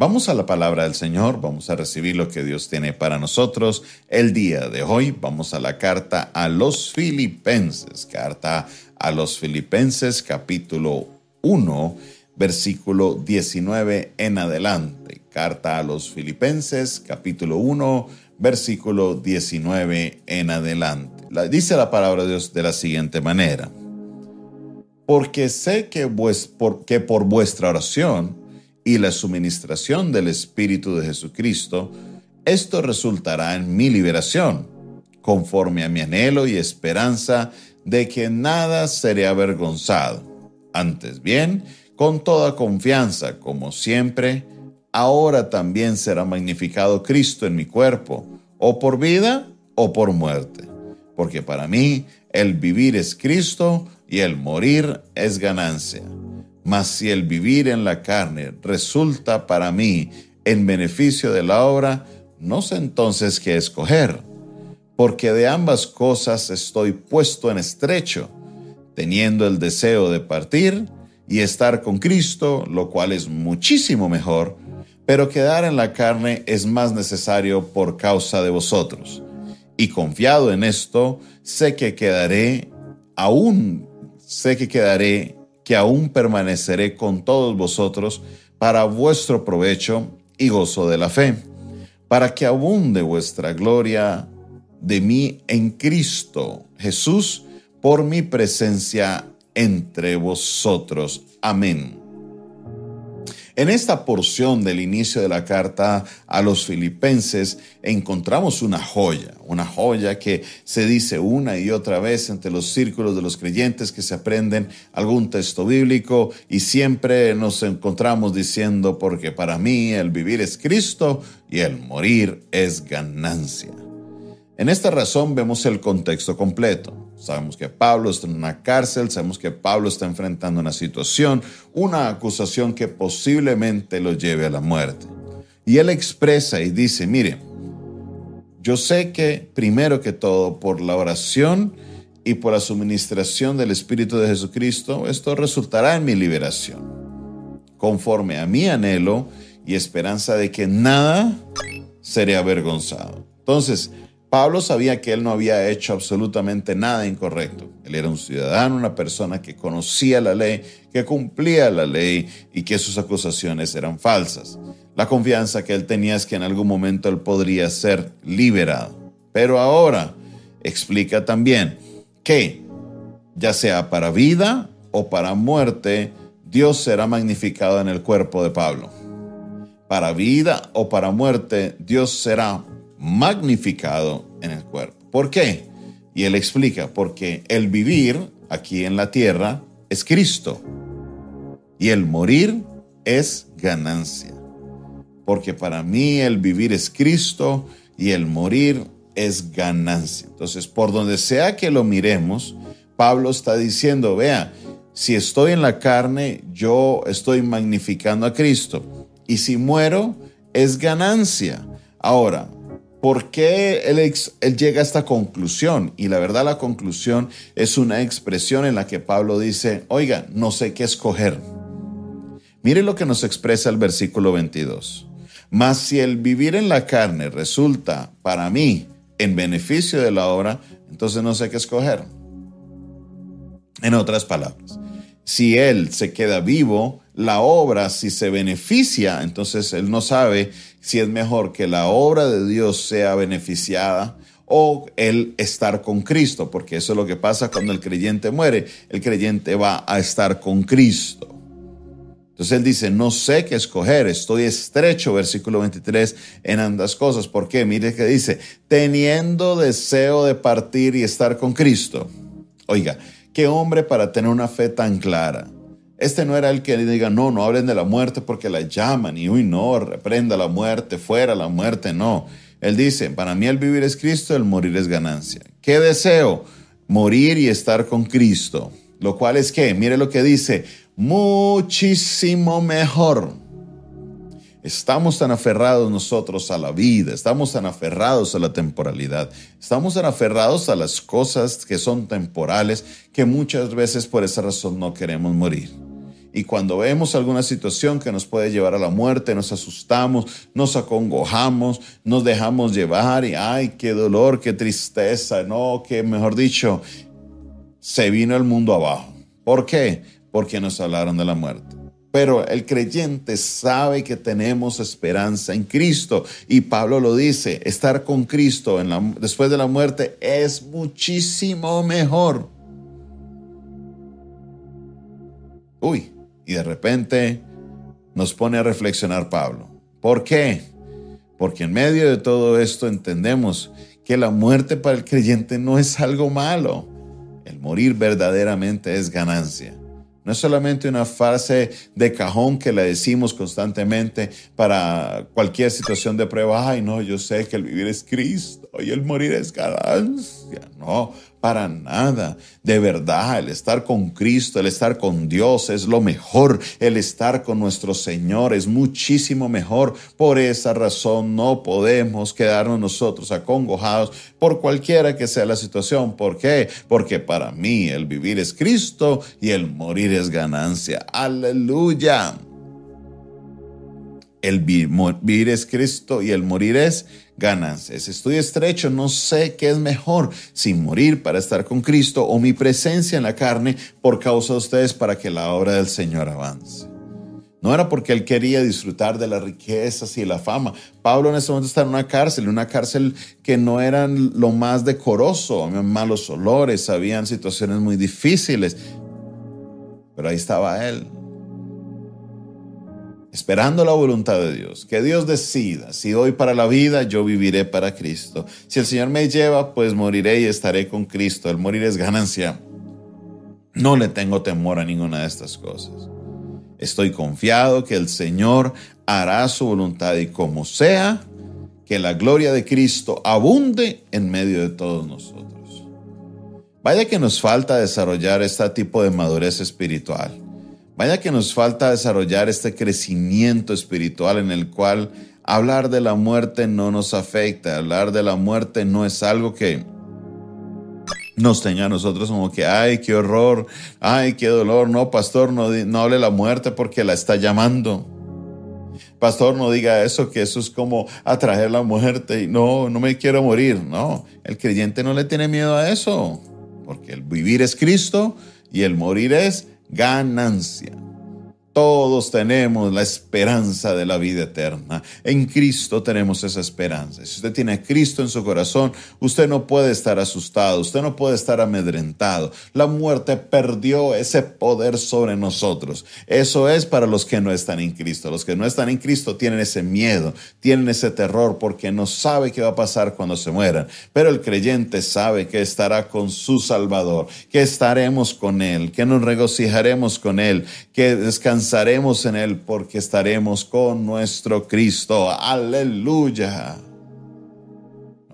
Vamos a la palabra del Señor, vamos a recibir lo que Dios tiene para nosotros el día de hoy. Vamos a la carta a los filipenses, carta a los filipenses capítulo 1, versículo 19 en adelante. Carta a los filipenses capítulo 1, versículo 19 en adelante. dice la palabra de Dios de la siguiente manera. Porque sé que, que por vuestra oración, y la suministración del Espíritu de Jesucristo, esto resultará en mi liberación, conforme a mi anhelo y esperanza de que nada seré avergonzado. Antes bien, con toda confianza, como siempre, ahora también será magnificado Cristo en mi cuerpo, o por vida o por muerte. Porque para mí el vivir es Cristo y el morir es ganancia. Mas si el vivir en la carne resulta para mí en beneficio de la obra, no sé entonces qué escoger, porque de ambas cosas estoy puesto en estrecho, teniendo el deseo de partir y estar con Cristo, lo cual es muchísimo mejor, pero quedar en la carne es más necesario por causa de vosotros. Y confiado en esto, sé que quedaré, aún sé que quedaré que aún permaneceré con todos vosotros para vuestro provecho y gozo de la fe, para que abunde vuestra gloria de mí en Cristo Jesús por mi presencia entre vosotros. Amén. En esta porción del inicio de la carta a los filipenses encontramos una joya, una joya que se dice una y otra vez entre los círculos de los creyentes que se aprenden algún texto bíblico y siempre nos encontramos diciendo porque para mí el vivir es Cristo y el morir es ganancia. En esta razón vemos el contexto completo. Sabemos que Pablo está en una cárcel, sabemos que Pablo está enfrentando una situación, una acusación que posiblemente lo lleve a la muerte. Y él expresa y dice, mire, yo sé que primero que todo por la oración y por la suministración del Espíritu de Jesucristo, esto resultará en mi liberación, conforme a mi anhelo y esperanza de que nada seré avergonzado. Entonces, Pablo sabía que él no había hecho absolutamente nada incorrecto. Él era un ciudadano, una persona que conocía la ley, que cumplía la ley y que sus acusaciones eran falsas. La confianza que él tenía es que en algún momento él podría ser liberado. Pero ahora explica también que, ya sea para vida o para muerte, Dios será magnificado en el cuerpo de Pablo. Para vida o para muerte, Dios será magnificado en el cuerpo. ¿Por qué? Y él explica, porque el vivir aquí en la tierra es Cristo y el morir es ganancia. Porque para mí el vivir es Cristo y el morir es ganancia. Entonces, por donde sea que lo miremos, Pablo está diciendo, vea, si estoy en la carne, yo estoy magnificando a Cristo. Y si muero, es ganancia. Ahora, ¿Por qué él, llega a esta conclusión? Y la verdad la conclusión es una expresión en la que Pablo dice, oiga, no sé qué escoger. Mire lo que nos expresa el versículo 22. Mas si el vivir en la carne resulta para mí en beneficio de la obra, entonces no sé qué escoger. En otras palabras, si él se queda vivo, la obra, si se beneficia, entonces él no sabe si es mejor que la obra de Dios sea beneficiada o el estar con Cristo, porque eso es lo que pasa cuando el creyente muere. El creyente va a estar con Cristo. Entonces él dice, no sé qué escoger, estoy estrecho, versículo 23, en ambas cosas. ¿Por qué? Mire que dice, teniendo deseo de partir y estar con Cristo. Oiga, qué hombre para tener una fe tan clara. Este no era el que diga, no, no hablen de la muerte porque la llaman y, uy, no, reprenda la muerte, fuera la muerte, no. Él dice, para mí el vivir es Cristo, el morir es ganancia. ¿Qué deseo? Morir y estar con Cristo. Lo cual es que, mire lo que dice, muchísimo mejor. Estamos tan aferrados nosotros a la vida, estamos tan aferrados a la temporalidad, estamos tan aferrados a las cosas que son temporales que muchas veces por esa razón no queremos morir. Y cuando vemos alguna situación que nos puede llevar a la muerte, nos asustamos, nos acongojamos, nos dejamos llevar y, ay, qué dolor, qué tristeza, no, que mejor dicho, se vino el mundo abajo. ¿Por qué? Porque nos hablaron de la muerte. Pero el creyente sabe que tenemos esperanza en Cristo. Y Pablo lo dice, estar con Cristo después de la muerte es muchísimo mejor. Uy, y de repente nos pone a reflexionar Pablo. ¿Por qué? Porque en medio de todo esto entendemos que la muerte para el creyente no es algo malo. El morir verdaderamente es ganancia. No es solamente una frase de cajón que le decimos constantemente para cualquier situación de prueba. Ay, no, yo sé que el vivir es Cristo y el morir es ganancia. No, para nada. De verdad, el estar con Cristo, el estar con Dios es lo mejor. El estar con nuestro Señor es muchísimo mejor. Por esa razón no podemos quedarnos nosotros acongojados por cualquiera que sea la situación. ¿Por qué? Porque para mí el vivir es Cristo y el morir es ganancia. Aleluya. El vivir es Cristo y el morir es ganancias. Estoy estrecho, no sé qué es mejor, si morir para estar con Cristo o mi presencia en la carne por causa de ustedes para que la obra del Señor avance. No era porque él quería disfrutar de las riquezas y la fama. Pablo en ese momento está en una cárcel, una cárcel que no era lo más decoroso, había malos olores, habían situaciones muy difíciles. Pero ahí estaba él, esperando la voluntad de Dios, que Dios decida, si doy para la vida, yo viviré para Cristo. Si el Señor me lleva, pues moriré y estaré con Cristo. El morir es ganancia. No le tengo temor a ninguna de estas cosas. Estoy confiado que el Señor hará su voluntad y como sea, que la gloria de Cristo abunde en medio de todos nosotros. Vaya que nos falta desarrollar este tipo de madurez espiritual Vaya que nos falta desarrollar este crecimiento espiritual en el cual hablar de la muerte no nos afecta, hablar de la muerte no es algo que nos tenga a nosotros como que, ay, qué horror, ay, qué dolor, no, pastor, no, no hable la muerte porque la está llamando. Pastor, no diga eso, que eso es como atraer la muerte y no, no me quiero morir. No, el creyente no le tiene miedo a eso, porque el vivir es Cristo y el morir es ganancia. Todos tenemos la esperanza de la vida eterna. En Cristo tenemos esa esperanza. Si usted tiene a Cristo en su corazón, usted no puede estar asustado, usted no puede estar amedrentado. La muerte perdió ese poder sobre nosotros. Eso es para los que no están en Cristo. Los que no están en Cristo tienen ese miedo, tienen ese terror porque no sabe qué va a pasar cuando se mueran. Pero el creyente sabe que estará con su Salvador, que estaremos con Él, que nos regocijaremos con Él, que descansaremos descansaremos en Él porque estaremos con nuestro Cristo. Aleluya.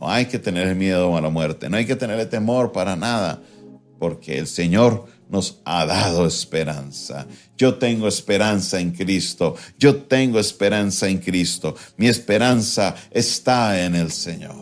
No hay que tener miedo a la muerte, no hay que tenerle temor para nada, porque el Señor nos ha dado esperanza. Yo tengo esperanza en Cristo, yo tengo esperanza en Cristo. Mi esperanza está en el Señor.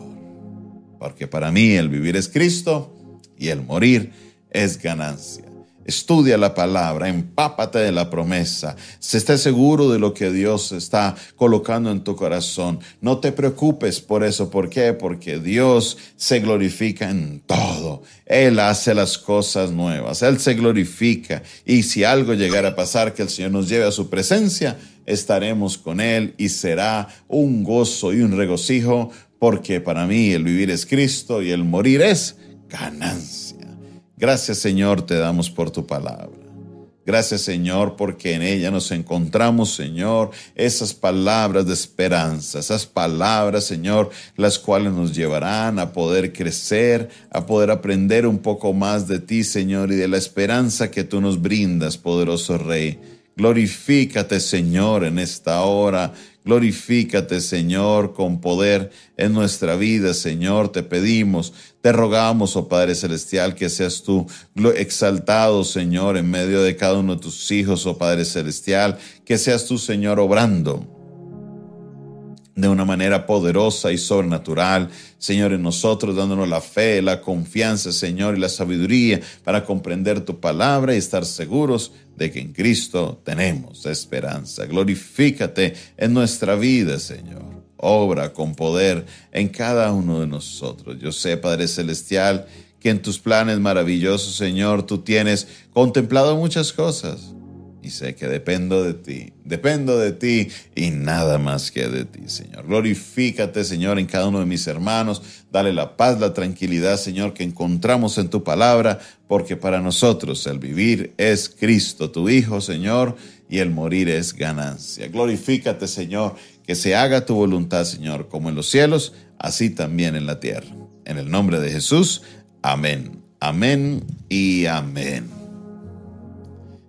Porque para mí el vivir es Cristo y el morir es ganancia. Estudia la palabra, empápate de la promesa, se esté seguro de lo que Dios está colocando en tu corazón. No te preocupes por eso. ¿Por qué? Porque Dios se glorifica en todo. Él hace las cosas nuevas, Él se glorifica. Y si algo llegara a pasar, que el Señor nos lleve a su presencia, estaremos con Él y será un gozo y un regocijo, porque para mí el vivir es Cristo y el morir es ganancia. Gracias Señor te damos por tu palabra. Gracias Señor porque en ella nos encontramos Señor esas palabras de esperanza, esas palabras Señor las cuales nos llevarán a poder crecer, a poder aprender un poco más de ti Señor y de la esperanza que tú nos brindas, poderoso Rey. Glorifícate Señor en esta hora. Glorifícate, Señor, con poder en nuestra vida, Señor, te pedimos, te rogamos, oh Padre Celestial, que seas tú exaltado, Señor, en medio de cada uno de tus hijos, oh Padre Celestial, que seas tú, Señor, obrando de una manera poderosa y sobrenatural, Señor, en nosotros, dándonos la fe, la confianza, Señor, y la sabiduría para comprender tu palabra y estar seguros de que en Cristo tenemos esperanza. Glorifícate en nuestra vida, Señor. Obra con poder en cada uno de nosotros. Yo sé, Padre Celestial, que en tus planes maravillosos, Señor, tú tienes contemplado muchas cosas y sé que dependo de ti, dependo de ti y nada más que de ti, Señor. Glorifícate, Señor, en cada uno de mis hermanos. Dale la paz, la tranquilidad, Señor, que encontramos en tu palabra, porque para nosotros el vivir es Cristo, tu Hijo, Señor, y el morir es ganancia. Glorifícate, Señor, que se haga tu voluntad, Señor, como en los cielos, así también en la tierra. En el nombre de Jesús, amén. Amén y amén.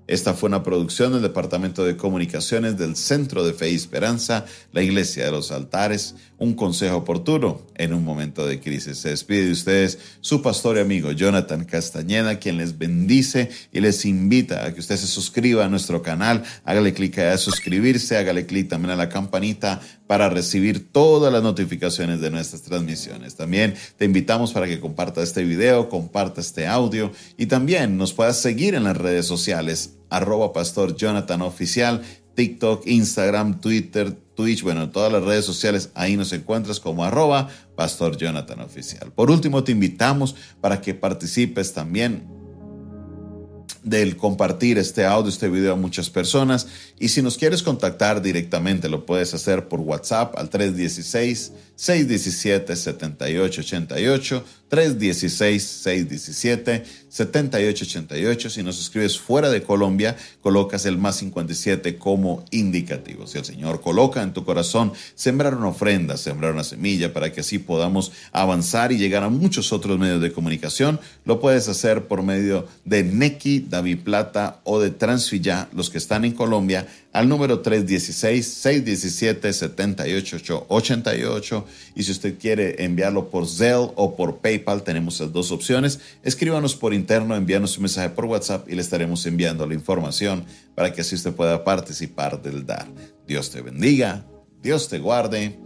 Esta fue una producción del Departamento de Comunicaciones del Centro de Fe y Esperanza, la Iglesia de los Altares, un consejo oportuno en un momento de crisis. Se despide de ustedes su pastor y amigo Jonathan Castañeda, quien les bendice y les invita a que usted se suscriba a nuestro canal, hágale clic a suscribirse, hágale clic también a la campanita para recibir todas las notificaciones de nuestras transmisiones. También te invitamos para que comparta este video, comparta este audio y también nos puedas seguir en las redes sociales, arroba pastor Jonathan Oficial, TikTok, Instagram, Twitter, Twitch, bueno, todas las redes sociales, ahí nos encuentras como arroba pastor Jonathan Oficial. Por último, te invitamos para que participes también del compartir este audio, este video a muchas personas. Y si nos quieres contactar directamente, lo puedes hacer por WhatsApp al 316-617-7888, 316-617-7888. Si nos escribes fuera de Colombia, colocas el más 57 como indicativo. Si el Señor coloca en tu corazón sembrar una ofrenda, sembrar una semilla para que así podamos avanzar y llegar a muchos otros medios de comunicación, lo puedes hacer por medio de Neki, David Plata o de Transfilla, los que están en Colombia al número 316-617-7888. Y si usted quiere enviarlo por Zelle o por PayPal, tenemos las dos opciones. Escríbanos por interno, envíanos un mensaje por WhatsApp y le estaremos enviando la información para que así usted pueda participar del dar. Dios te bendiga, Dios te guarde